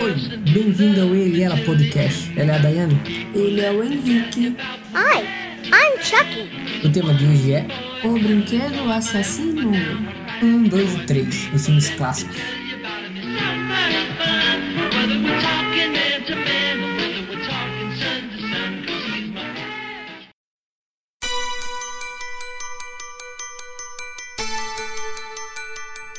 Oi, bem-vindo ao Ele e Ela Podcast. Ela é a Daiane. Ele é o Henrique. Hi, I'm Chucky. O tema de hoje é O brinquedo assassino. 1, 2 e 3, os filmes clássicos.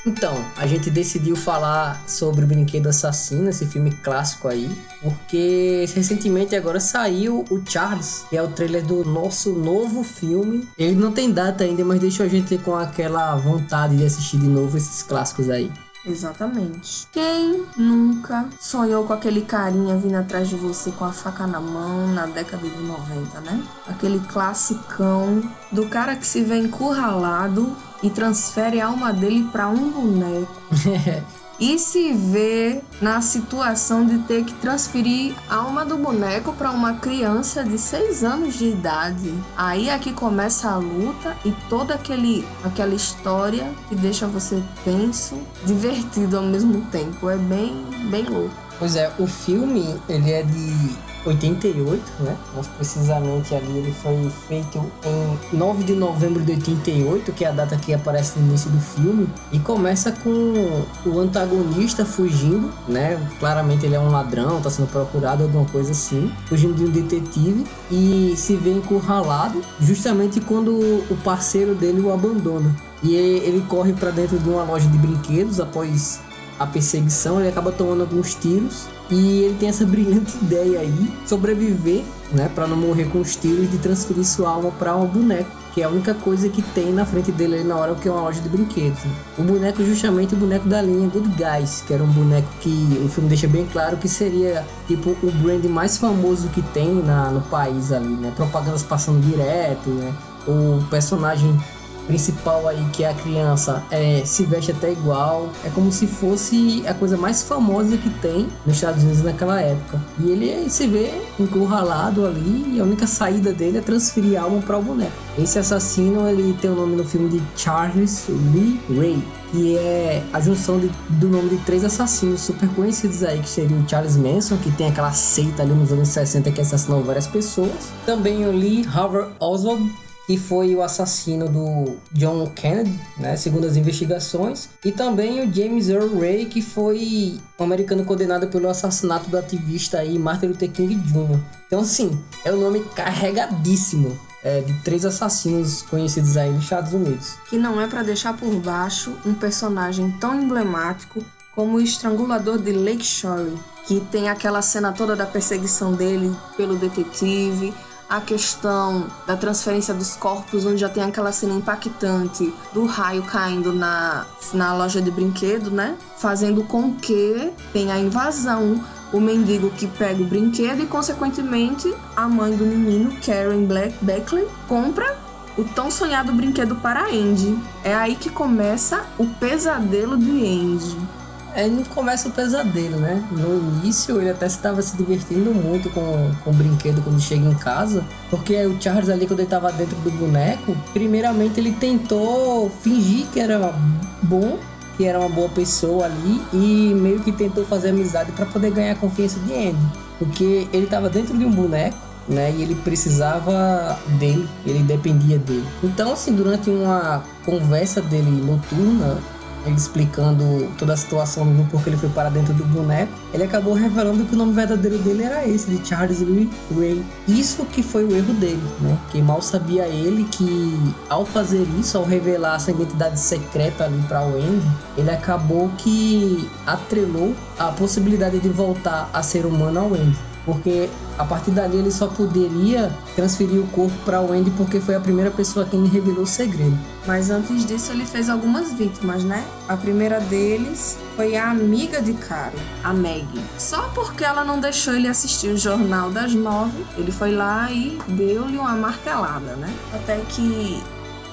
Então, a gente decidiu falar sobre o Brinquedo Assassino, esse filme clássico aí, porque recentemente agora saiu o Charles, que é o trailer do nosso novo filme. Ele não tem data ainda, mas deixou a gente com aquela vontade de assistir de novo esses clássicos aí. Exatamente. Quem nunca sonhou com aquele carinha vindo atrás de você com a faca na mão na década de 90, né? Aquele classicão do cara que se vê encurralado e transfere a alma dele para um boneco. e se vê na situação de ter que transferir a alma do boneco para uma criança de 6 anos de idade. Aí é que começa a luta e toda aquele, aquela história que deixa você tenso, divertido ao mesmo tempo. É bem, bem louco. Pois é, o filme, ele é de 88, né? Mais precisamente ali ele foi feito em 9 de novembro de 88, que é a data que aparece no início do filme, e começa com o antagonista fugindo, né? Claramente ele é um ladrão, tá sendo procurado, alguma coisa assim, fugindo de um detetive e se vê encurralado justamente quando o parceiro dele o abandona. E ele corre para dentro de uma loja de brinquedos após a perseguição, ele acaba tomando alguns tiros e ele tem essa brilhante ideia aí, sobreviver, né, para não morrer com os tiros de transferir sua alma para um boneco, que é a única coisa que tem na frente dele ali na hora que é uma loja de brinquedos. Né? O boneco justamente o boneco da linha Good Guys, que era um boneco que o filme deixa bem claro que seria tipo o brand mais famoso que tem na, no país ali, né? Propagandas passando direto, né? O personagem principal aí, que é a criança, é, se veste até igual. É como se fosse a coisa mais famosa que tem nos Estados Unidos naquela época. E ele se vê encurralado ali e a única saída dele é transferir a alma para o boneco. Esse assassino, ele tem o nome no filme de Charles Lee Ray, que é a junção de, do nome de três assassinos super conhecidos aí, que seria o Charles Manson, que tem aquela seita ali nos anos 60 que assassinou várias pessoas. Também o Lee Harvey Oswald, que foi o assassino do John Kennedy, né, segundo as investigações, e também o James Earl Ray, que foi um americano condenado pelo assassinato do ativista aí Martin Luther King Jr. Então, assim, é um nome carregadíssimo. É, de três assassinos conhecidos aí nos Estados Unidos. Que não é para deixar por baixo um personagem tão emblemático como o estrangulador de Lake Shore, que tem aquela cena toda da perseguição dele pelo detetive, a questão da transferência dos corpos, onde já tem aquela cena impactante do raio caindo na, na loja de brinquedo, né? Fazendo com que tenha a invasão. O mendigo que pega o brinquedo e, consequentemente, a mãe do menino, Karen Black Beckley, compra o tão sonhado brinquedo para Andy. É aí que começa o pesadelo de Andy aí não começa o pesadelo, né? No início ele até estava se divertindo muito com, com o brinquedo quando chega em casa, porque o Charles ali quando ele estava dentro do boneco, primeiramente ele tentou fingir que era bom, que era uma boa pessoa ali e meio que tentou fazer amizade para poder ganhar a confiança de Andy, porque ele estava dentro de um boneco né? E ele precisava dele, ele dependia dele. Então, assim, durante uma conversa dele noturna, ele explicando toda a situação do porquê ele foi para dentro do boneco, ele acabou revelando que o nome verdadeiro dele era esse, de Charles Lee Ray. Isso que foi o erro dele, né? Que mal sabia ele que ao fazer isso, ao revelar essa identidade secreta ali para o Andy, ele acabou que atrelou a possibilidade de voltar a ser humano ao Andy porque a partir dali ele só poderia transferir o corpo para o Andy porque foi a primeira pessoa quem lhe revelou o segredo. Mas antes disso ele fez algumas vítimas, né? A primeira deles foi a amiga de Karen, a Maggie. Só porque ela não deixou ele assistir o Jornal das Nove, ele foi lá e deu-lhe uma martelada, né? Até que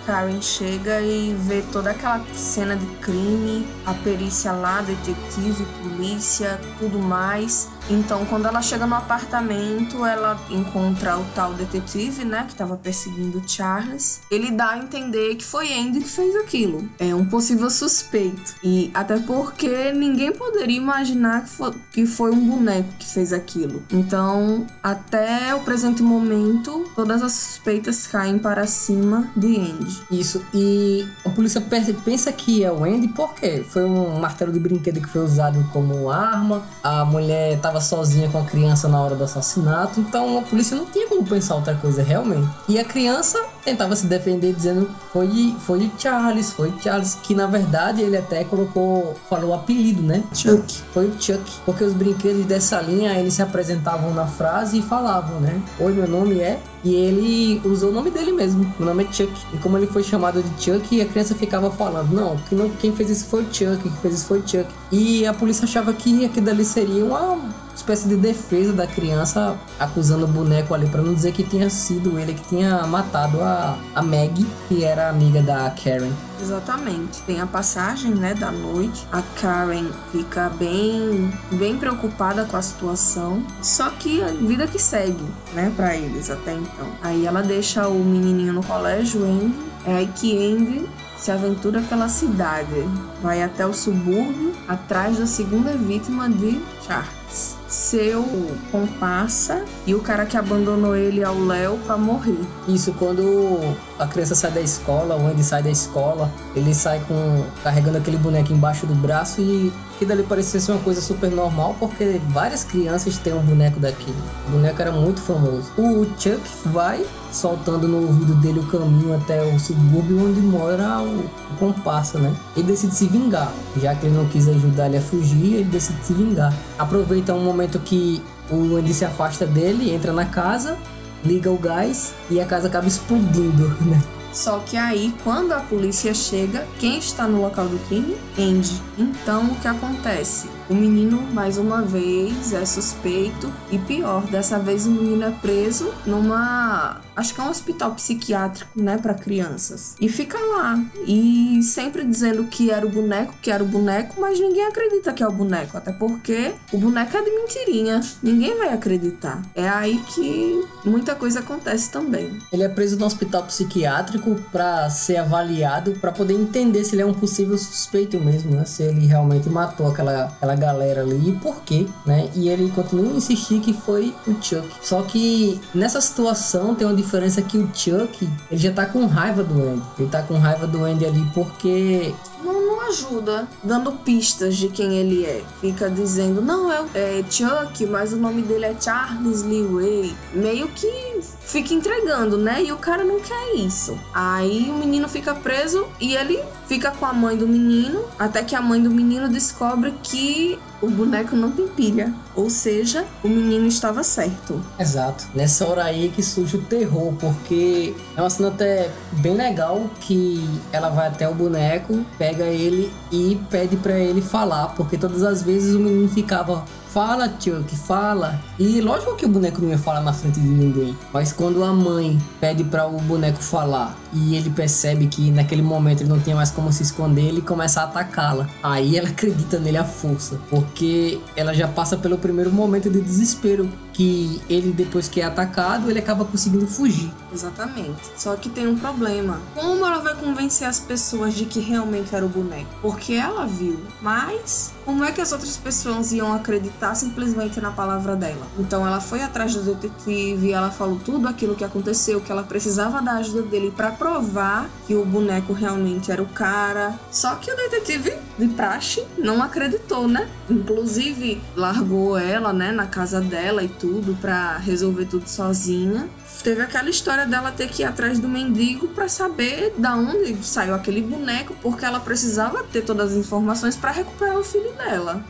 Karen chega e vê toda aquela cena de crime, a perícia lá, detetive, polícia, tudo mais Então, quando ela chega no apartamento, ela encontra o tal detetive, né, que estava perseguindo Charles. Ele dá a entender que foi Andy que fez aquilo. É um possível suspeito. E até porque ninguém poderia imaginar que que foi um boneco que fez aquilo. Então, até o presente momento, todas as suspeitas caem para cima de Andy. Isso. E a polícia pensa que é o Andy porque foi um martelo de brinquedo que foi usado como arma. A mulher estava sozinha com a criança na hora do assassinato. Então a polícia não tinha como pensar outra coisa realmente. E a criança tentava se defender dizendo foi foi Charles, foi Charles, que na verdade ele até colocou, falou o apelido, né? Chuck. Foi o Chuck, porque os brinquedos dessa linha eles se apresentavam na frase e falavam, né? Oi, meu nome é. E ele usou o nome dele mesmo, o nome é Chuck. E como ele foi chamado de Chuck, a criança ficava falando: Não, quem fez isso foi o Chuck, quem fez isso foi o Chuck. E a polícia achava que aquilo ali seria uma espécie de defesa da criança acusando o boneco ali para não dizer que tinha sido ele que tinha matado a, a Maggie, que era amiga da Karen. Exatamente. Tem a passagem, né, da noite. A Karen fica bem, bem preocupada com a situação. Só que a vida que segue, né, para eles até então. Aí ela deixa o menininho no colégio, Andy. É aí que Andy se aventura pela cidade, vai até o subúrbio atrás da segunda vítima de Charles, seu comparsa e o cara que abandonou ele ao Léo para morrer. Isso quando a criança sai da escola, o Andy sai da escola, ele sai com carregando aquele boneco embaixo do braço e que dali parecia ser uma coisa super normal, porque várias crianças têm um boneco daquele. O boneco era muito famoso. O Chuck vai soltando no ouvido dele o caminho até o subúrbio onde mora o, o comparsa, né? Ele decide se vingar, já que ele não quis ajudar ele a fugir, ele decide se vingar. Aproveita um momento que o Andy se afasta dele, entra na casa, liga o gás e a casa acaba explodindo, né? Só que aí, quando a polícia chega, quem está no local do crime? Andy. Então, o que acontece? O menino, mais uma vez, é suspeito e pior, dessa vez o menino é preso numa, acho que é um hospital psiquiátrico, né, para crianças. E fica lá e sempre dizendo que era o boneco, que era o boneco, mas ninguém acredita que é o boneco, até porque o boneco é de mentirinha. Ninguém vai acreditar. É aí que muita coisa acontece também. Ele é preso no hospital psiquiátrico para ser avaliado, para poder entender se ele é um possível suspeito mesmo, né? Se ele realmente matou aquela, aquela galera ali e por quê, né? E ele continua a insistir que foi o Chuck. Só que nessa situação tem uma diferença que o Chuck, ele já tá com raiva do Andy. Ele tá com raiva do Andy ali porque não, não ajuda dando pistas de quem ele é. Fica dizendo, não, é, é Chuck, mas o nome dele é Charles Lee Way. Meio que fica entregando, né? E o cara não quer isso. Aí o menino fica preso e ele fica com a mãe do menino, até que a mãe do menino descobre que o boneco não tem pilha. Ou seja, o menino estava certo. Exato. Nessa hora aí que surge o terror, porque é uma cena até bem legal que ela vai até o boneco, pega ele e pede para ele falar, porque todas as vezes o menino ficava Fala, Chuck, fala. E lógico que o boneco não ia falar na frente de ninguém. Mas quando a mãe pede para o boneco falar e ele percebe que naquele momento ele não tem mais como se esconder, ele começa a atacá-la. Aí ela acredita nele à força, porque ela já passa pelo primeiro momento de desespero que ele depois que é atacado, ele acaba conseguindo fugir. Exatamente. Só que tem um problema. Como ela vai convencer as pessoas de que realmente era o boneco? Porque ela viu, mas como é que as outras pessoas iam acreditar simplesmente na palavra dela? Então ela foi atrás do detetive, ela falou tudo aquilo que aconteceu, que ela precisava da ajuda dele para provar que o boneco realmente era o cara. Só que o detetive de praxe não acreditou, né? Inclusive largou ela, né, na casa dela e tudo para resolver tudo sozinha. Teve aquela história dela ter que ir atrás do mendigo para saber da onde saiu aquele boneco, porque ela precisava ter todas as informações para recuperar o filho dela.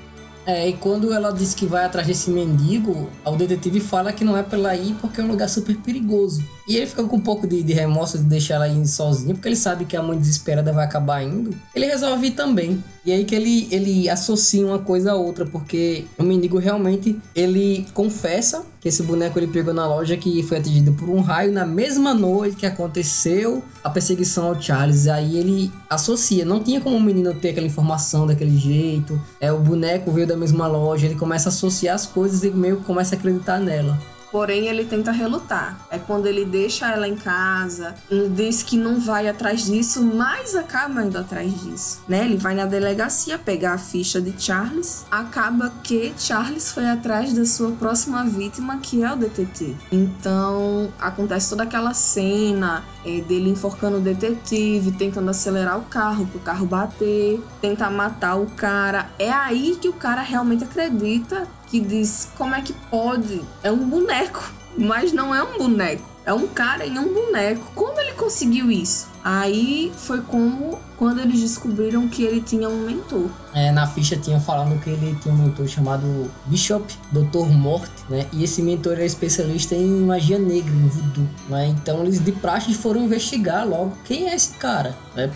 É, e quando ela diz que vai atrás desse mendigo, o detetive fala que não é pra ir porque é um lugar super perigoso. E ele fica com um pouco de, de remorso de deixar ela ir sozinha, porque ele sabe que a mãe desesperada vai acabar indo. Ele resolve ir também. E aí que ele, ele associa uma coisa a outra, porque o mendigo realmente, ele confessa que esse boneco ele pegou na loja que foi atingido por um raio na mesma noite que aconteceu a perseguição ao Charles. Aí ele associa, não tinha como o menino ter aquela informação daquele jeito. É o boneco veio da mesma loja, ele começa a associar as coisas e meio que começa a acreditar nela. Porém, ele tenta relutar. É quando ele deixa ela em casa, diz que não vai atrás disso, mas acaba indo atrás disso. Né? Ele vai na delegacia pegar a ficha de Charles. Acaba que Charles foi atrás da sua próxima vítima, que é o detetive. Então, acontece toda aquela cena é, dele enforcando o detetive, tentando acelerar o carro, pro carro bater, tentar matar o cara. É aí que o cara realmente acredita que diz como é que pode? É um boneco, mas não é um boneco. É um cara em um boneco. Como ele conseguiu isso? Aí foi como quando eles descobriram que ele tinha um mentor. É, na ficha tinha falando que ele tinha um mentor chamado Bishop, Dr. Morte, né? E esse mentor é especialista em magia negra, em voodoo, né? Então eles de praxe foram investigar logo quem é esse cara, né?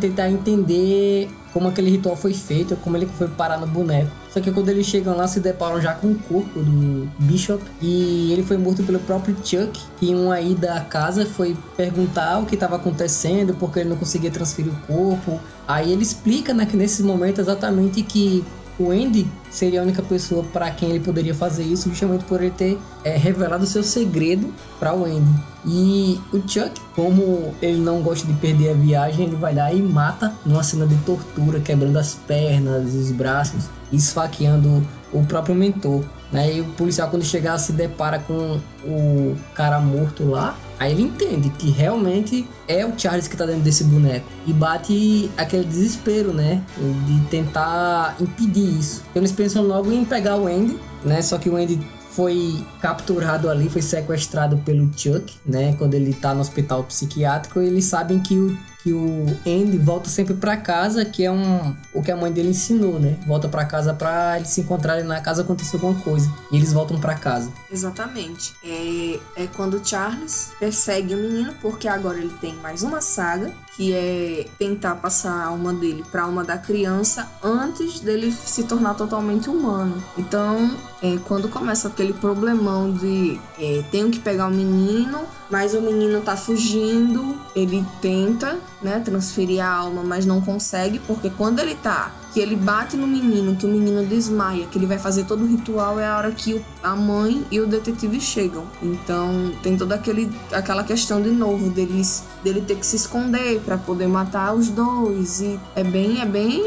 Tentar entender como aquele ritual foi feito, como ele foi parar no boneco. Só que quando eles chegam lá, se deparam já com o corpo do Bishop. E ele foi morto pelo próprio Chuck, que em uma ida à casa foi perguntar o que estava acontecendo, porque ele não conseguia transferir o corpo. Aí ele explica né, que nesse momento exatamente que o Andy seria a única pessoa para quem ele poderia fazer isso, justamente por ele ter é, revelado seu segredo para o Andy. E o Chuck, como ele não gosta de perder a viagem, ele vai lá e mata numa cena de tortura, quebrando as pernas, os braços, esfaqueando o próprio mentor. Né? E o policial, quando chegar, se depara com o cara morto lá. Aí ele entende que realmente é o Charles que tá dentro desse boneco. E bate aquele desespero, né? De tentar impedir isso. Eles pensam logo em pegar o Andy, né? Só que o Andy foi capturado ali, foi sequestrado pelo Chuck, né? Quando ele tá no hospital psiquiátrico, eles sabem que o que o Andy volta sempre para casa, que é um o que a mãe dele ensinou, né? Volta para casa para eles se encontrarem na casa acontecer alguma coisa. E eles voltam para casa. Exatamente. É, é quando Charles persegue o menino, porque agora ele tem mais uma saga, que é tentar passar a alma dele para a alma da criança antes dele se tornar totalmente humano. Então, é, quando começa aquele problemão de é, tenho que pegar o menino, mas o menino tá fugindo, ele tenta, né, transferir a alma, mas não consegue, porque quando ele tá que ele bate no menino, que o menino desmaia, que ele vai fazer todo o ritual, é a hora que o, a mãe e o detetive chegam. Então tem toda aquele, aquela questão de novo deles dele ter que se esconder para poder matar os dois e é bem é bem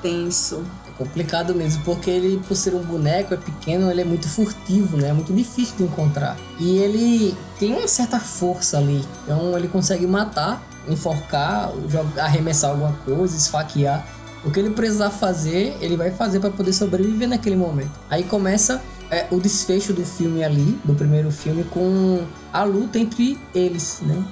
tenso. É complicado mesmo, porque ele, por ser um boneco, é pequeno, ele é muito furtivo, né? É muito difícil de encontrar. E ele tem uma certa força ali. Então ele consegue matar, enforcar, arremessar alguma coisa, esfaquear. O que ele precisar fazer, ele vai fazer para poder sobreviver naquele momento. Aí começa é, o desfecho do filme ali, do primeiro filme, com a luta entre eles, né?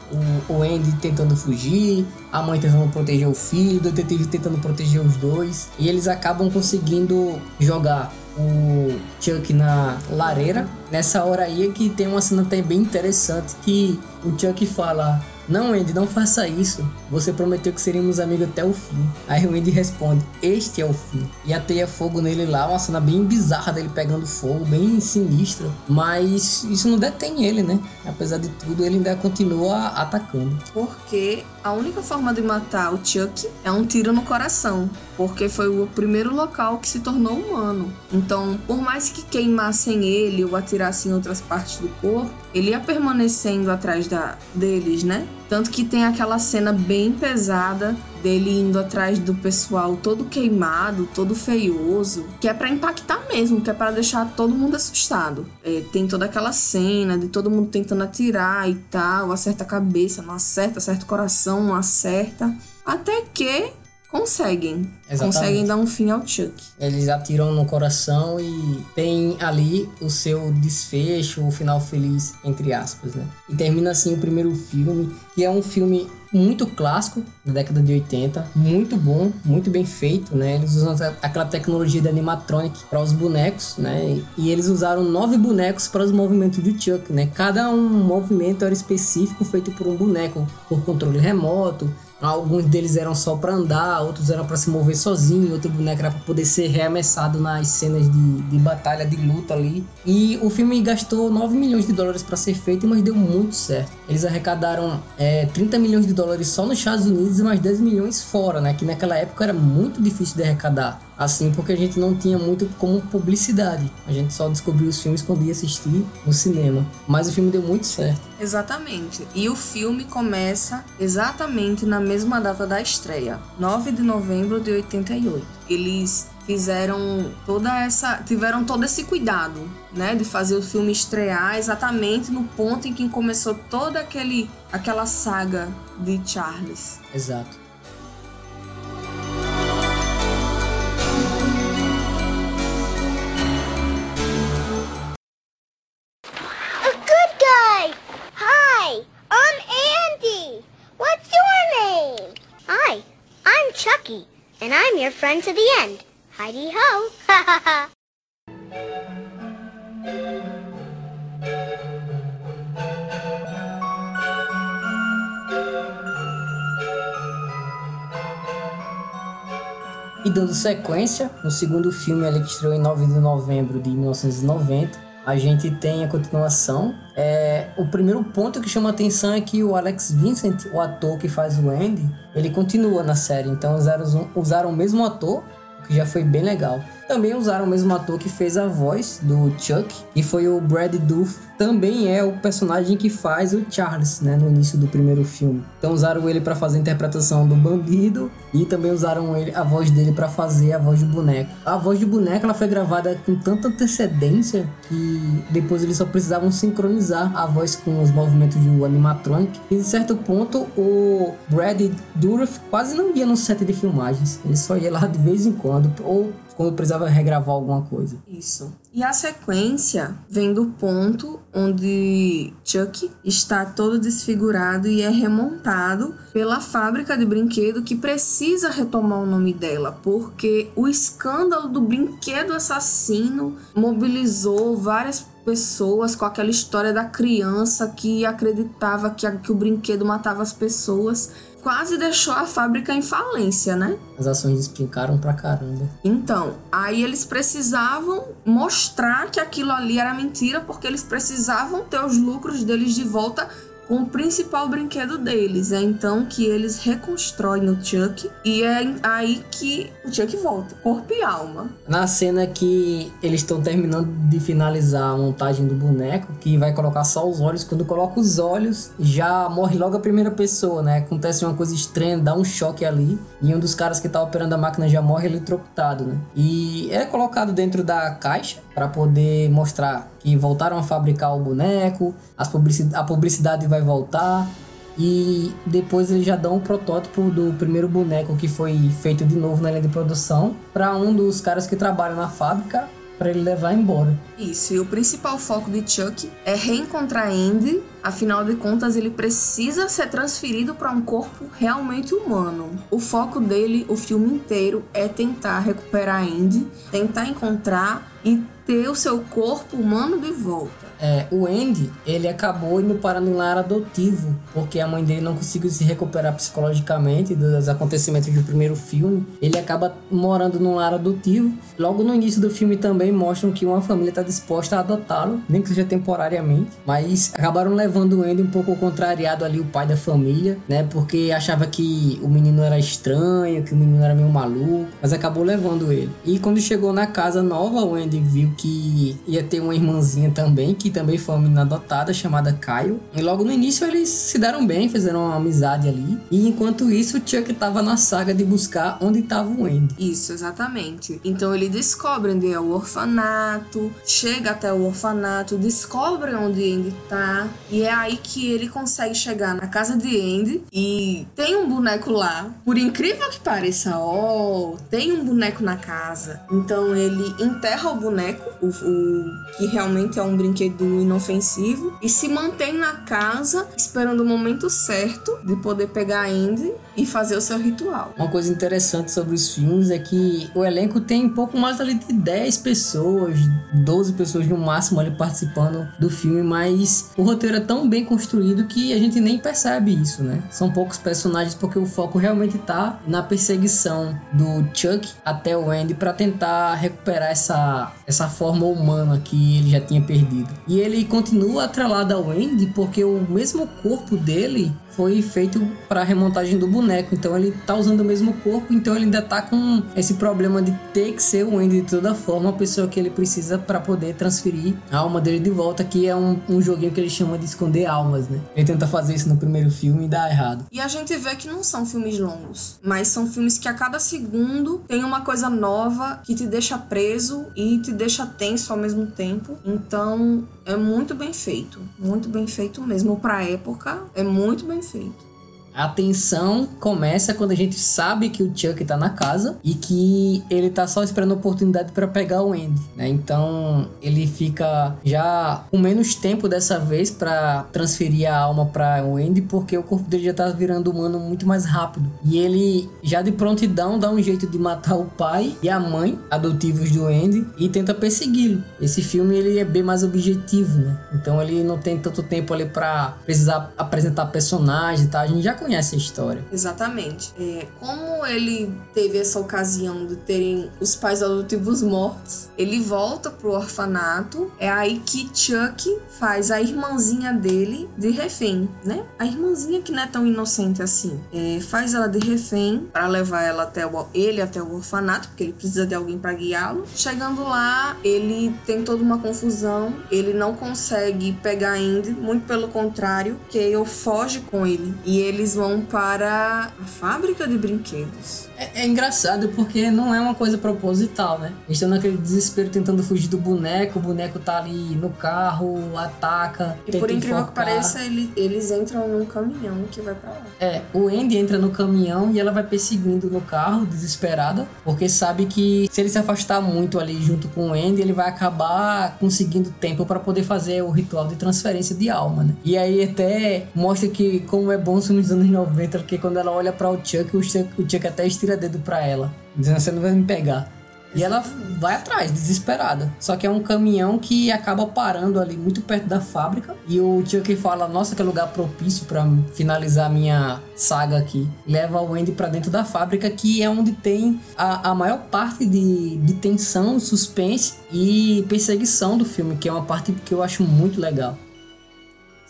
O, o Andy tentando fugir, a mãe tentando proteger o filho, o detetive tentando proteger os dois. E eles acabam conseguindo jogar o Chuck na lareira. Nessa hora aí é que tem uma cena até bem interessante que o Chuck fala não, Andy, não faça isso. Você prometeu que seríamos amigos até o fim. Aí o Andy responde: Este é o fim. E ateia fogo nele lá, uma cena bem bizarra dele pegando fogo, bem sinistra. Mas isso não detém ele, né? Apesar de tudo, ele ainda continua atacando. Porque a única forma de matar o Chuck é um tiro no coração. Porque foi o primeiro local que se tornou humano. Então, por mais que queimassem ele ou atirassem em outras partes do corpo, ele ia permanecendo atrás da, deles, né? Tanto que tem aquela cena bem pesada dele indo atrás do pessoal todo queimado, todo feioso, que é para impactar mesmo, que é para deixar todo mundo assustado. É, tem toda aquela cena de todo mundo tentando atirar e tal, acerta a cabeça, não acerta, acerta o coração, não acerta. Até que conseguem. Exatamente. Conseguem dar um fim ao Chuck. Eles atiram no coração e tem ali o seu desfecho, o final feliz, entre aspas, né? E termina assim o primeiro filme, que é um filme muito clássico da década de 80, muito bom, muito bem feito, né? Eles usam aquela tecnologia de animatronic para os bonecos, né? E eles usaram nove bonecos para os movimentos do Chuck, né? Cada um movimento era específico feito por um boneco, por controle remoto, Alguns deles eram só para andar, outros eram para se mover sozinho, outro boneco era para poder ser reamessado nas cenas de, de batalha, de luta ali. E o filme gastou 9 milhões de dólares para ser feito, mas deu muito certo. Eles arrecadaram é, 30 milhões de dólares só nos Estados Unidos e mais 10 milhões fora, né? Que naquela época era muito difícil de arrecadar. Assim, porque a gente não tinha muito como publicidade. A gente só descobriu os filmes quando ia assistir no cinema. Mas o filme deu muito certo. Exatamente. E o filme começa exatamente na mesma data da estreia, 9 de novembro de 88. Eles fizeram toda essa tiveram todo esse cuidado né de fazer o filme estrear exatamente no ponto em que começou toda aquele aquela saga de Charles exato friend to the end. Heidi ho! Ha ha ha! E dando sequência, no segundo filme, ele que estreou em 9 de novembro de 1990, a gente tem a continuação. É, o primeiro ponto que chama atenção é que o Alex Vincent, o ator que faz o Andy, ele continua na série. Então usaram, usaram o mesmo ator, o que já foi bem legal. Também usaram o mesmo ator que fez a voz do Chuck, e foi o Brad Dourif também é o personagem que faz o Charles, né, no início do primeiro filme. Então usaram ele para fazer a interpretação do bandido e também usaram ele, a voz dele para fazer a voz do boneco. A voz do boneco ela foi gravada com tanta antecedência que depois eles só precisavam sincronizar a voz com os movimentos do animatronic. E de certo ponto o Brad Dourif quase não ia no set de filmagens. Ele só ia lá de vez em quando ou quando precisava regravar alguma coisa. Isso. E a sequência vem do ponto onde Chuck está todo desfigurado e é remontado pela fábrica de brinquedo que precisa retomar o nome dela, porque o escândalo do brinquedo assassino mobilizou várias pessoas com aquela história da criança que acreditava que, que o brinquedo matava as pessoas quase deixou a fábrica em falência, né? As ações despencaram pra caramba. Então, aí eles precisavam mostrar que aquilo ali era mentira, porque eles precisavam ter os lucros deles de volta com o principal brinquedo deles. É então que eles reconstroem o Chuck e é aí que o Chuck volta, corpo e alma. Na cena que eles estão terminando de finalizar a montagem do boneco, que vai colocar só os olhos, quando coloca os olhos, já morre logo a primeira pessoa, né? Acontece uma coisa estranha, dá um choque ali, e um dos caras que tá operando a máquina já morre eletrocutado, né? E é colocado dentro da caixa para poder mostrar que voltaram a fabricar o boneco, a publicidade vai voltar. E depois eles já dão o protótipo do primeiro boneco que foi feito de novo na linha de produção para um dos caras que trabalham na fábrica para ele levar embora. Isso, e o principal foco de Chuck é reencontrar Andy, afinal de contas ele precisa ser transferido para um corpo realmente humano. O foco dele, o filme inteiro, é tentar recuperar Andy, tentar encontrar e ter o seu corpo humano de volta. É, o Andy, ele acabou indo para um lar adotivo, porque a mãe dele não conseguiu se recuperar psicologicamente dos acontecimentos do primeiro filme. Ele acaba morando num lar adotivo. Logo no início do filme também mostram que uma família está disposta a adotá-lo, nem que seja temporariamente, mas acabaram levando o Andy um pouco contrariado ali, o pai da família, né? Porque achava que o menino era estranho, que o menino era meio maluco, mas acabou levando ele. E quando chegou na casa nova, o Andy viu que ia ter uma irmãzinha também, que também foi uma menina adotada chamada Kyle. E logo no início eles se deram bem, fizeram uma amizade ali. E enquanto isso, o Chuck tava na saga de buscar onde tava o Andy. Isso, exatamente. Então ele descobre onde é o orfanato, chega até o orfanato, descobre onde Andy tá. E é aí que ele consegue chegar na casa de Andy e tem um boneco lá. Por incrível que pareça, ó, oh, tem um boneco na casa. Então ele enterra o boneco, o, o que realmente é um brinquedo do inofensivo e se mantém na casa esperando o momento certo de poder pegar a Andy e fazer o seu ritual. Uma coisa interessante sobre os filmes é que o elenco tem pouco mais ali de 10 pessoas, 12 pessoas no máximo ali participando do filme, mas o roteiro é tão bem construído que a gente nem percebe isso, né? São poucos personagens porque o foco realmente tá na perseguição do Chuck até o Andy para tentar recuperar essa, essa forma humana que ele já tinha perdido. E ele continua atrelado ao Andy porque o mesmo corpo dele foi feito para remontagem do boneco. Então ele tá usando o mesmo corpo, então ele ainda tá com esse problema de ter que ser o Andy de toda forma, a pessoa que ele precisa para poder transferir a alma dele de volta, que é um, um joguinho que ele chama de esconder almas, né? Ele tenta fazer isso no primeiro filme e dá errado. E a gente vê que não são filmes longos, mas são filmes que a cada segundo tem uma coisa nova que te deixa preso e te deixa tenso ao mesmo tempo. Então é muito bem feito, muito bem feito mesmo para época, é muito bem feito. A tensão começa quando a gente sabe que o Chuck tá na casa e que ele tá só esperando a oportunidade para pegar o Andy, né? Então ele fica já com menos tempo dessa vez para transferir a alma para o Andy, porque o corpo dele já tá virando humano muito mais rápido. E ele já de prontidão dá um jeito de matar o pai e a mãe adotivos do Andy e tenta persegui-lo. Esse filme ele é bem mais objetivo, né? Então ele não tem tanto tempo ali para precisar apresentar personagens, tá? A gente já conhece a história. Exatamente. É, como ele teve essa ocasião de terem os pais adotivos mortos, ele volta pro orfanato. É aí que Chuck faz a irmãzinha dele de refém, né? A irmãzinha que não é tão inocente assim. É, faz ela de refém para levar ela até o, ele até o orfanato, porque ele precisa de alguém para guiá-lo. Chegando lá, ele tem toda uma confusão. Ele não consegue pegar Andy, muito pelo contrário, Kale foge com ele e eles vão para a fábrica de brinquedos. É, é, engraçado porque não é uma coisa proposital, né? Eles estão naquele desespero tentando fugir do boneco, o boneco tá ali no carro, ataca. E por incrível que pareça, ele, eles entram num caminhão que vai pra lá. É, o Andy entra no caminhão e ela vai perseguindo no carro, desesperada, porque sabe que se ele se afastar muito ali junto com o Andy, ele vai acabar conseguindo tempo para poder fazer o ritual de transferência de alma, né? E aí até mostra que como é bom os filmes dos anos 90, porque quando ela olha para o Chuck, o Chuck, o Chuck até estira dedo para ela, dizendo você não vai me pegar. E ela vai atrás, desesperada. Só que é um caminhão que acaba parando ali muito perto da fábrica. E o Chuck fala: Nossa, que lugar propício para finalizar minha saga aqui. Leva o Andy para dentro da fábrica, que é onde tem a, a maior parte de, de tensão, suspense e perseguição do filme, que é uma parte que eu acho muito legal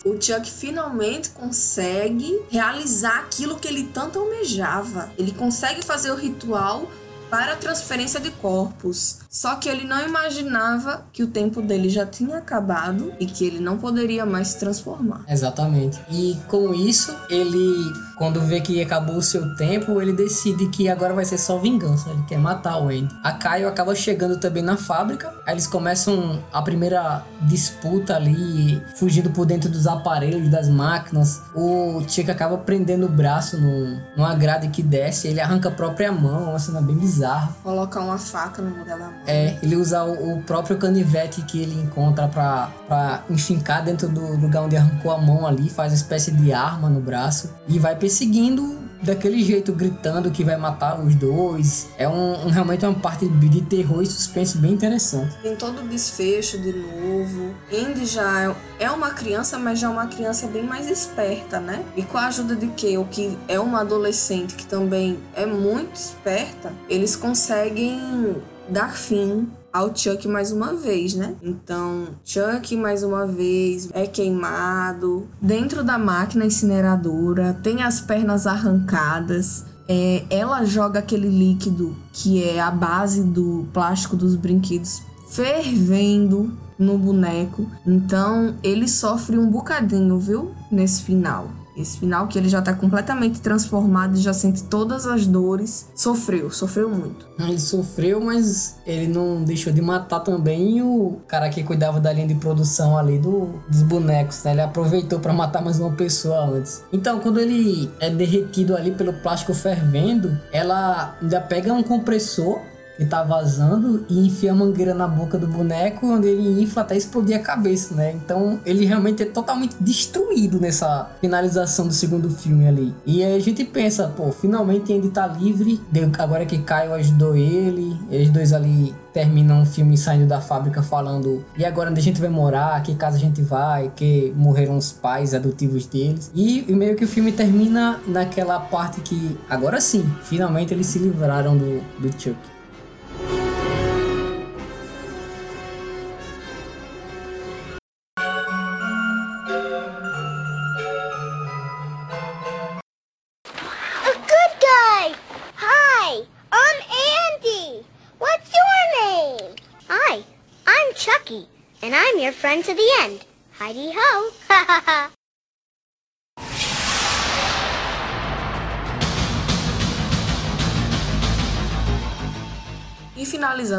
o Chuck finalmente consegue realizar aquilo que ele tanto almejava. Ele consegue fazer o ritual para a transferência de corpos. Só que ele não imaginava que o tempo dele já tinha acabado e que ele não poderia mais se transformar. Exatamente. E com isso, ele, quando vê que acabou o seu tempo, ele decide que agora vai ser só vingança. Ele quer matar o Andy. A Caio acaba chegando também na fábrica. Aí eles começam a primeira disputa ali, fugindo por dentro dos aparelhos, das máquinas. O Chico acaba prendendo o braço no, numa grade que desce. Ele arranca a própria mão, uma cena bem bizarra. Coloca uma faca no lugar da mão. É, ele usa o, o próprio canivete que ele encontra pra, pra enfincar dentro do lugar onde arrancou a mão ali, faz uma espécie de arma no braço e vai perseguindo daquele jeito, gritando que vai matar os dois. É um, um realmente uma parte de terror e suspense bem interessante. Tem todo o desfecho de novo. Andy já é uma criança, mas já é uma criança bem mais esperta, né? E com a ajuda de Kale, que é uma adolescente que também é muito esperta, eles conseguem dar fim ao Chuck mais uma vez, né? Então, Chuck mais uma vez é queimado dentro da máquina incineradora, tem as pernas arrancadas. É, ela joga aquele líquido que é a base do plástico dos brinquedos fervendo no boneco. Então, ele sofre um bocadinho, viu? Nesse final. Esse final que ele já tá completamente transformado e já sente todas as dores. Sofreu, sofreu muito. Ele sofreu, mas ele não deixou de matar também o cara que cuidava da linha de produção ali do, dos bonecos, né? Ele aproveitou para matar mais uma pessoa antes. Então, quando ele é derretido ali pelo plástico fervendo, ela ainda pega um compressor que tá vazando e enfia a mangueira na boca do boneco, onde ele infla até explodir a cabeça, né? Então ele realmente é totalmente destruído nessa finalização do segundo filme ali. E aí a gente pensa, pô, finalmente ele tá livre, agora que Caio ajudou ele, eles dois ali terminam o filme saindo da fábrica falando e agora onde a gente vai morar, que casa a gente vai, que morreram os pais adotivos deles. E, e meio que o filme termina naquela parte que agora sim, finalmente eles se livraram do, do Chuck.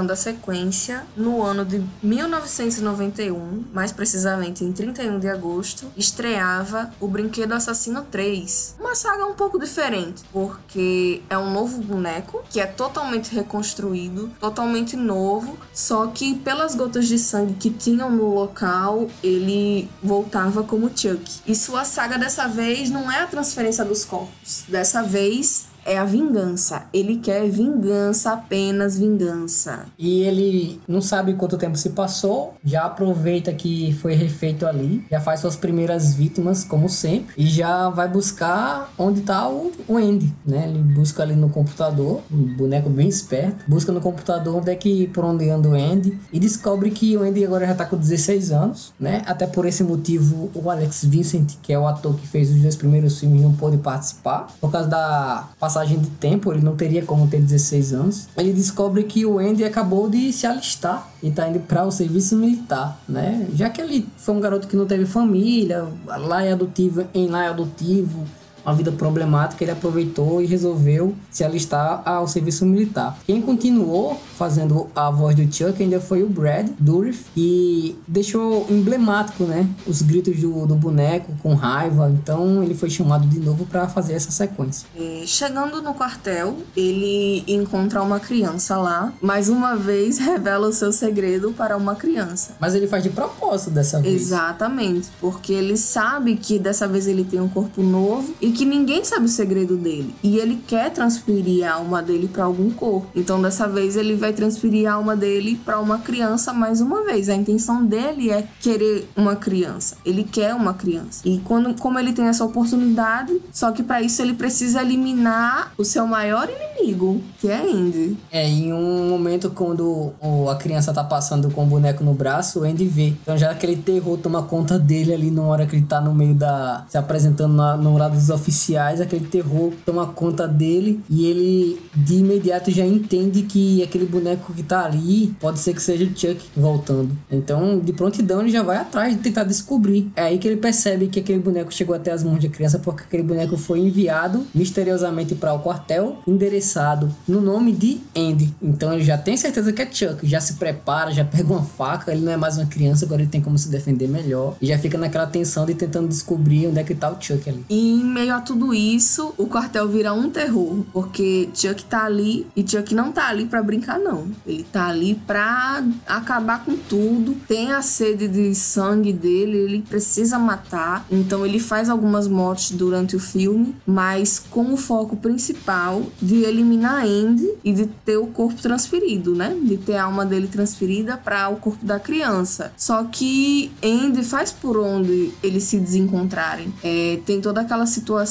Finalizando a sequência, no ano de 1991, mais precisamente em 31 de agosto, estreava O Brinquedo Assassino 3. Uma saga um pouco diferente, porque é um novo boneco que é totalmente reconstruído, totalmente novo, só que pelas gotas de sangue que tinham no local, ele voltava como Chuck. E sua saga dessa vez não é a transferência dos corpos. Dessa vez é a vingança. Ele quer vingança, apenas vingança. E ele não sabe quanto tempo se passou, já aproveita que foi refeito ali, já faz suas primeiras vítimas, como sempre, e já vai buscar onde tá o, o Andy, né? Ele busca ali no computador, um boneco bem esperto, busca no computador onde é que por onde anda o Andy e descobre que o Andy agora já tá com 16 anos, né? Até por esse motivo, o Alex Vincent, que é o ator que fez os dois primeiros filmes, não pôde participar por causa da passagem de tempo, ele não teria como ter 16 anos. Ele descobre que o Andy acabou de se alistar e tá indo para o serviço militar, né? Já que ele foi um garoto que não teve família, lá é adotivo, em lá é adotivo, uma vida problemática, ele aproveitou e resolveu se alistar ao serviço militar. Quem continuou fazendo a voz do Chuck ainda foi o Brad Dourif e deixou emblemático, né, os gritos do, do boneco com raiva. Então ele foi chamado de novo para fazer essa sequência. É, chegando no quartel, ele encontra uma criança lá. Mais uma vez revela o seu segredo para uma criança. Mas ele faz de propósito dessa vez. Exatamente, porque ele sabe que dessa vez ele tem um corpo novo e que ninguém sabe o segredo dele. E ele quer transferir a alma dele para algum corpo. Então dessa vez ele vai transferir a alma dele para uma criança mais uma vez. A intenção dele é querer uma criança. Ele quer uma criança. E quando, como ele tem essa oportunidade, só que para isso ele precisa eliminar o seu maior inimigo, que é Andy. É, em um momento quando a criança tá passando com o boneco no braço, o Andy vê. Então já aquele terror toma conta dele ali na hora que ele tá no meio da. se apresentando na, no lado dos oficiais, aquele terror toma conta dele e ele de imediato já entende que aquele boneco que tá ali pode ser que seja o Chuck voltando. Então, de prontidão, ele já vai atrás de tentar descobrir. É aí que ele percebe que aquele boneco chegou até as mãos de criança porque aquele boneco foi enviado misteriosamente para o quartel, endereçado no nome de Andy. Então, ele já tem certeza que é Chuck, já se prepara, já pega uma faca, ele não é mais uma criança, agora ele tem como se defender melhor e já fica naquela tensão de tentando descobrir onde é que tá o Chuck ali. E em meio tudo isso, o quartel vira um terror, porque Chuck tá ali e Chuck não tá ali para brincar não. Ele tá ali pra acabar com tudo. Tem a sede de sangue dele, ele precisa matar. Então ele faz algumas mortes durante o filme, mas com o foco principal de eliminar Andy e de ter o corpo transferido, né? De ter a alma dele transferida para o corpo da criança. Só que Andy faz por onde eles se desencontrarem. É, tem toda aquela situação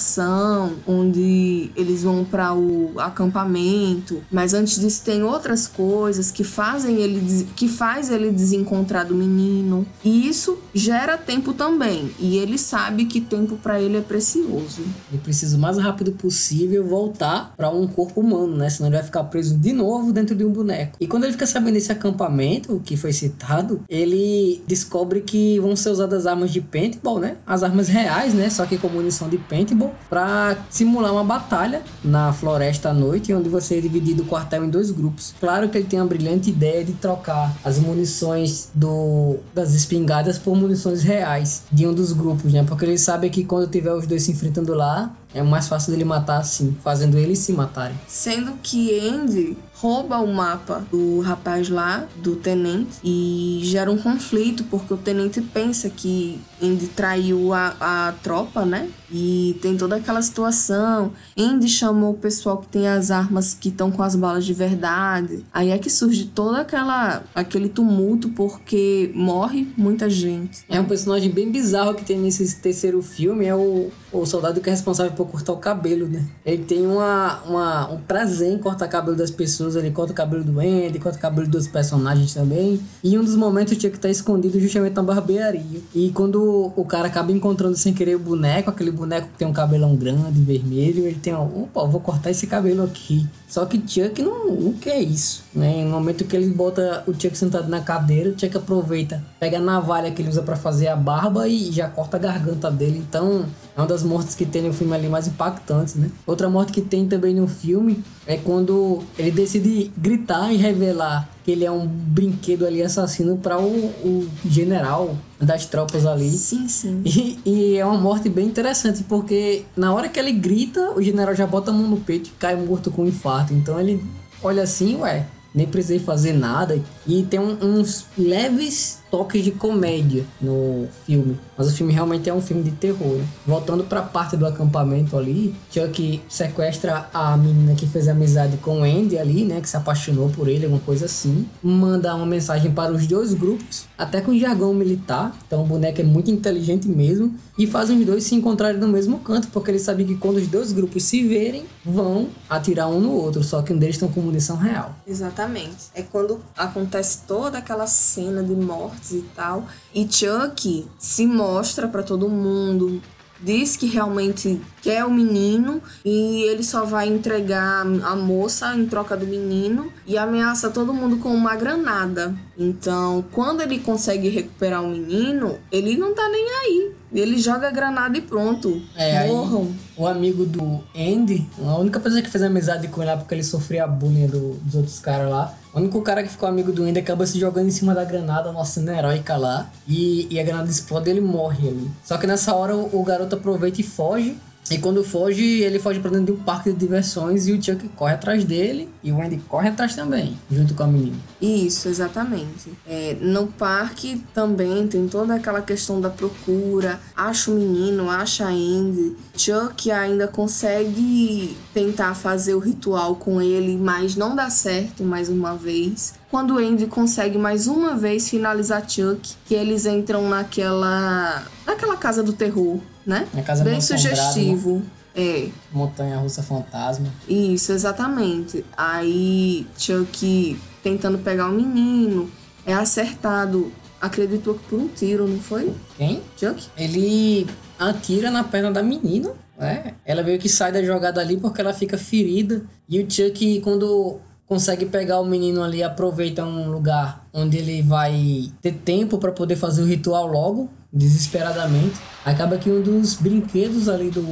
onde eles vão para o acampamento, mas antes disso tem outras coisas que fazem ele que faz ele desencontrar do menino. E isso gera tempo também, e ele sabe que tempo para ele é precioso. Ele precisa o mais rápido possível voltar para um corpo humano, né? Senão ele vai ficar preso de novo dentro de um boneco. E quando ele fica sabendo desse acampamento que foi citado, ele descobre que vão ser usadas armas de paintball, né? As armas reais, né? Só que com munição de paintball para simular uma batalha na floresta à noite, onde você é dividido o quartel em dois grupos. Claro que ele tem a brilhante ideia de trocar as munições do, das espingardas por munições reais de um dos grupos, né? Porque ele sabe que quando tiver os dois se enfrentando lá, é mais fácil dele matar assim, fazendo eles se matarem. Sendo que Andy rouba o mapa do rapaz lá, do tenente, e gera um conflito, porque o tenente pensa que Andy traiu a, a tropa, né? E tem toda aquela situação. Andy chamou o pessoal que tem as armas que estão com as balas de verdade. Aí é que surge toda aquela aquele tumulto porque morre muita gente. É um personagem bem bizarro que tem nesse terceiro filme, é o, o soldado que é responsável por cortar o cabelo, né? Ele tem uma, uma, um prazer em cortar o cabelo das pessoas, ele corta o cabelo do Andy, corta o cabelo dos personagens também. E um dos momentos tinha que estar escondido justamente na barbearia. E quando o cara acaba encontrando sem querer o boneco, aquele boneco que tem um cabelão grande, vermelho, ele tem, opa, vou cortar esse cabelo aqui. Só que Chuck não, não quer isso, né? No momento que ele bota o Chuck sentado na cadeira, o Chuck aproveita, pega a navalha que ele usa para fazer a barba e já corta a garganta dele. Então, é uma das mortes que tem no filme ali mais impactantes, né? Outra morte que tem também no filme é quando ele decide gritar e revelar que ele é um brinquedo ali assassino para o, o, general das tropas ali. Sim, sim. E, e, é uma morte bem interessante, porque na hora que ele grita, o general já bota a mão no peito e cai morto com um infarto. Então ele olha assim, ué, nem precisei fazer nada. E tem um, uns leves toques de comédia no filme. Mas o filme realmente é um filme de terror. Né? Voltando para a parte do acampamento ali, Chuck sequestra a menina que fez amizade com Andy ali, né? Que se apaixonou por ele, alguma coisa assim. Manda uma mensagem para os dois grupos, até com jargão militar. Então o boneco é muito inteligente mesmo. E faz os dois se encontrarem no mesmo canto, porque ele sabe que quando os dois grupos se verem, vão atirar um no outro. Só que um deles estão com munição real. Exatamente. É quando acontece toda aquela cena de morte e tal. E Chuck se mostra para todo mundo, diz que realmente quer o menino e ele só vai entregar a moça em troca do menino e ameaça todo mundo com uma granada. Então, quando ele consegue recuperar o menino, ele não tá nem aí. Ele joga a granada e pronto. É, Morram. o amigo do Andy, a única pessoa que fez amizade com ele porque ele sofria bullying do, dos outros caras lá. O único cara que ficou amigo do Andy acaba se jogando em cima da granada, nossa cena heróica lá. E, e a granada explode e ele morre ali. Só que nessa hora o, o garoto aproveita e foge. E quando foge, ele foge para dentro de um parque de diversões e o Chuck corre atrás dele e o Andy corre atrás também, junto com a menina. Isso, exatamente. É, no parque também tem toda aquela questão da procura, acha o menino, acha a Andy. Chuck ainda consegue tentar fazer o ritual com ele, mas não dá certo mais uma vez quando Andy consegue mais uma vez finalizar Chuck, que eles entram naquela naquela casa do terror, né? Na casa Bem sugestivo. É. Montanha Russa Fantasma. Isso, exatamente. Aí Chuck tentando pegar o menino é acertado, acreditou que por um tiro, não foi? Quem? Chuck? Ele atira na perna da menina, né? Ela meio que sai da jogada ali porque ela fica ferida. E o Chuck, quando consegue pegar o menino ali, aproveita um lugar onde ele vai ter tempo para poder fazer o ritual logo, desesperadamente. Acaba que um dos brinquedos ali do,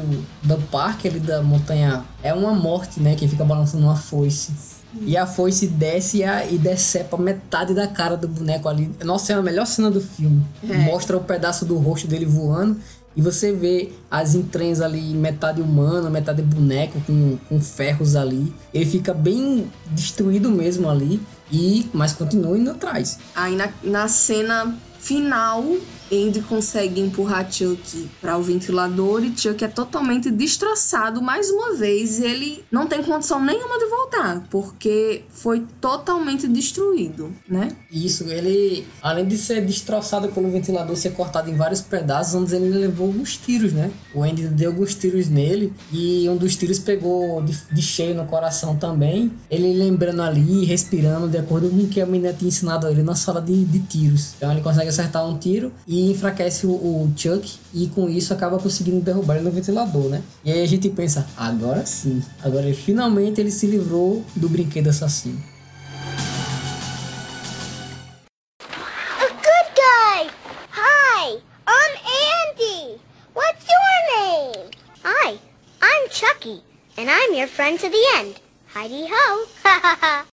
do parque, ali da montanha, é uma morte, né? Que fica balançando uma foice. E a foice desce e, a, e decepa metade da cara do boneco ali. Nossa, é a melhor cena do filme. É. Mostra o pedaço do rosto dele voando e você vê as entranhas ali, metade humana, metade boneco, com, com ferros ali. Ele fica bem destruído mesmo ali. E, mas continua indo atrás. Aí na, na cena final, Andy consegue empurrar Chuck para o ventilador e Chuck é totalmente destroçado mais uma vez. Ele não tem condição nenhuma de voltar, porque foi totalmente destruído, né? Isso, ele, além de ser destroçado pelo ventilador, ser cortado em vários pedaços, antes ele levou alguns tiros, né? O Andy deu alguns tiros nele e um dos tiros pegou de, de cheio no coração também. Ele lembrando ali, respirando, de acordo com o que a menina tinha ensinado a ele na sala de, de tiros. Então ele consegue acertar um tiro e enfraquece o, o, Chuck e com isso acaba conseguindo derrubar ele no ventilador, né? E aí a gente pensa, agora sim, agora ele, finalmente ele se livrou do brinquedo assassino. A good guy. Hi, I'm Andy. What's your name? Hi, I'm Chucky, and I'm your friend to the end. Heidi ho.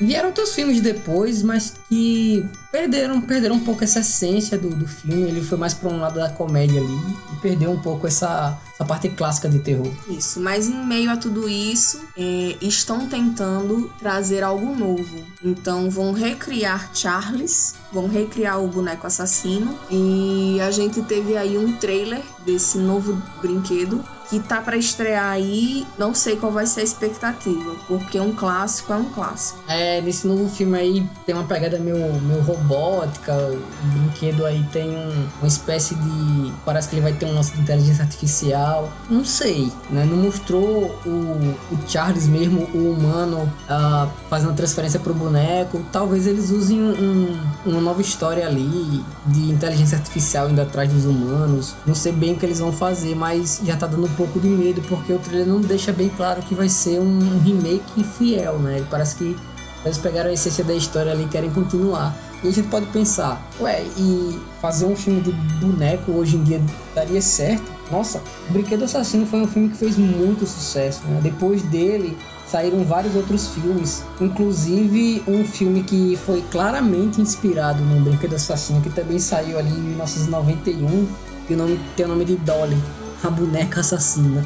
Vieram outros filmes depois, mas que perderam, perderam um pouco essa essência do, do filme. Ele foi mais para um lado da comédia ali e perdeu um pouco essa, essa parte clássica de terror. Isso, mas em meio a tudo isso, é, estão tentando trazer algo novo. Então vão recriar Charles, vão recriar o boneco assassino e a gente teve aí um trailer desse novo brinquedo que tá para estrear aí, não sei qual vai ser a expectativa, porque um clássico é um clássico. É, nesse novo filme aí tem uma pegada meio, meio robótica, o brinquedo aí tem um, uma espécie de. Parece que ele vai ter um lance de inteligência artificial. Não sei, né? Não mostrou o, o Charles mesmo, o humano, uh, fazendo transferência pro boneco. Talvez eles usem um, uma nova história ali de inteligência artificial indo atrás dos humanos. Não sei bem o que eles vão fazer, mas já tá dando um pouco de medo, porque o trailer não deixa bem claro que vai ser um remake fiel, né? Ele parece que eles pegaram a essência da história ali e querem continuar. E a gente pode pensar, ué, e fazer um filme de boneco hoje em dia daria certo? Nossa, Brinquedo Assassino foi um filme que fez muito sucesso, né? Depois dele saíram vários outros filmes, inclusive um filme que foi claramente inspirado no Brinquedo Assassino, que também saiu ali em 1991, e o nome tem o nome de Dolly, a boneca assassina.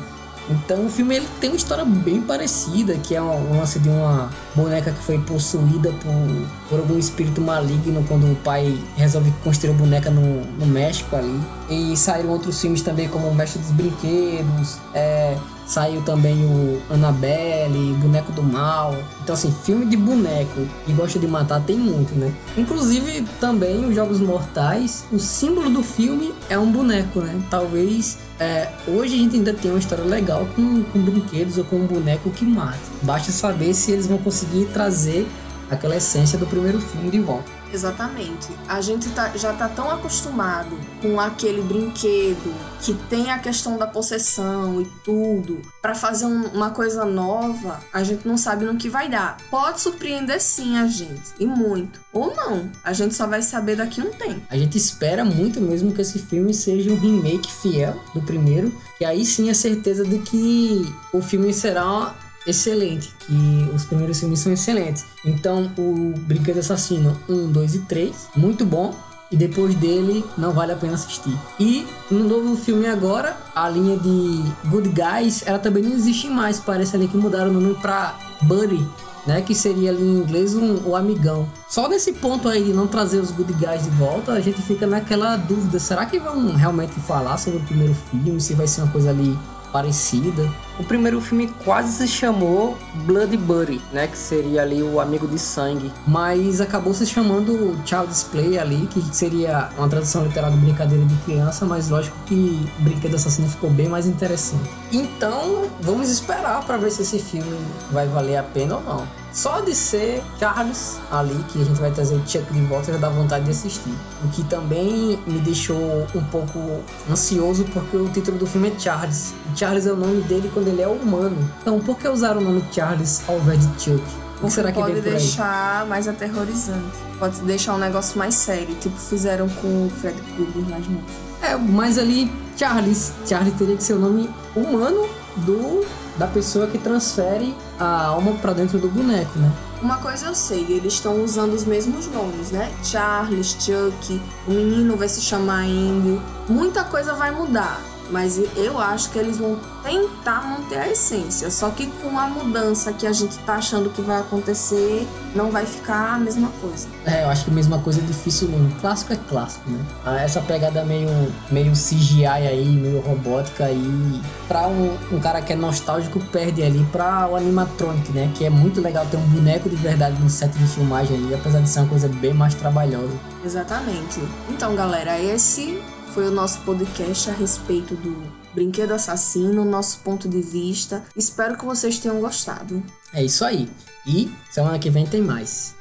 Então o filme ele tem uma história bem parecida, que é um lance de uma boneca que foi possuída por, por algum espírito maligno quando o pai resolve construir a boneca no, no México ali. E saíram outros filmes também como O Mestre dos Brinquedos, é, Saiu também o Annabelle, Boneco do Mal. Então, assim, filme de boneco e gosta de matar tem muito, né? Inclusive, também os Jogos Mortais, o símbolo do filme é um boneco, né? Talvez é, hoje a gente ainda tem uma história legal com, com brinquedos ou com um boneco que mata. Basta saber se eles vão conseguir trazer aquela essência do primeiro filme de volta. Exatamente. A gente tá, já tá tão acostumado com aquele brinquedo que tem a questão da possessão e tudo. Para fazer um, uma coisa nova, a gente não sabe no que vai dar. Pode surpreender sim a gente, e muito. Ou não, a gente só vai saber daqui a um tempo. A gente espera muito mesmo que esse filme seja um remake fiel do primeiro, que aí sim é certeza de que o filme será excelente, que os primeiros filmes são excelentes. Então, o Brinquedo Assassino 1, 2 e 3, muito bom. E depois dele, não vale a pena assistir. E no novo filme agora, a linha de Good Guys, ela também não existe mais. Parece ali que mudaram o nome pra Buddy, né? Que seria ali em inglês um, o amigão. Só nesse ponto aí de não trazer os good guys de volta, a gente fica naquela dúvida: será que vão realmente falar sobre o primeiro filme? Se vai ser uma coisa ali parecida. O primeiro filme quase se chamou Blood Buddy, né, que seria ali o amigo de sangue, mas acabou se chamando Child's Play ali, que seria uma tradução literal de brincadeira de criança, mas lógico que Brinquedo Assassino ficou bem mais interessante. Então, vamos esperar para ver se esse filme vai valer a pena ou não. Só de ser Charles ali, que a gente vai trazer o Chuck de volta, já dá vontade de assistir. O que também me deixou um pouco ansioso, porque o título do filme é Charles. Charles é o nome dele quando ele é humano. Então, por que usar o nome Charles ao invés de Chuck? Será que pode deixar mais aterrorizante. Pode deixar um negócio mais sério, tipo fizeram com o Fred Krueger mais novo. É, mas ali Charles, Charles teria que ser o nome humano do da pessoa que transfere a alma para dentro do boneco, né? Uma coisa eu sei, eles estão usando os mesmos nomes, né? Charles, Chuck, o menino vai se chamar Andy. Muita coisa vai mudar, mas eu acho que eles vão tentar manter a essência. Só que com a mudança que a gente tá achando que vai acontecer, não vai ficar a mesma coisa. É, eu acho que a mesma coisa é difícil mesmo. Clássico é clássico, né? Ah, essa pegada meio, meio CGI aí, meio robótica aí. Pra um, um cara que é nostálgico, perde ali pra o animatronic, né? Que é muito legal ter um boneco de verdade no set de filmagem ali, apesar de ser uma coisa bem mais trabalhosa. Exatamente. Então, galera, esse foi o nosso podcast a respeito do Brinquedo Assassino, nosso ponto de vista. Espero que vocês tenham gostado. É isso aí. E semana que vem tem mais.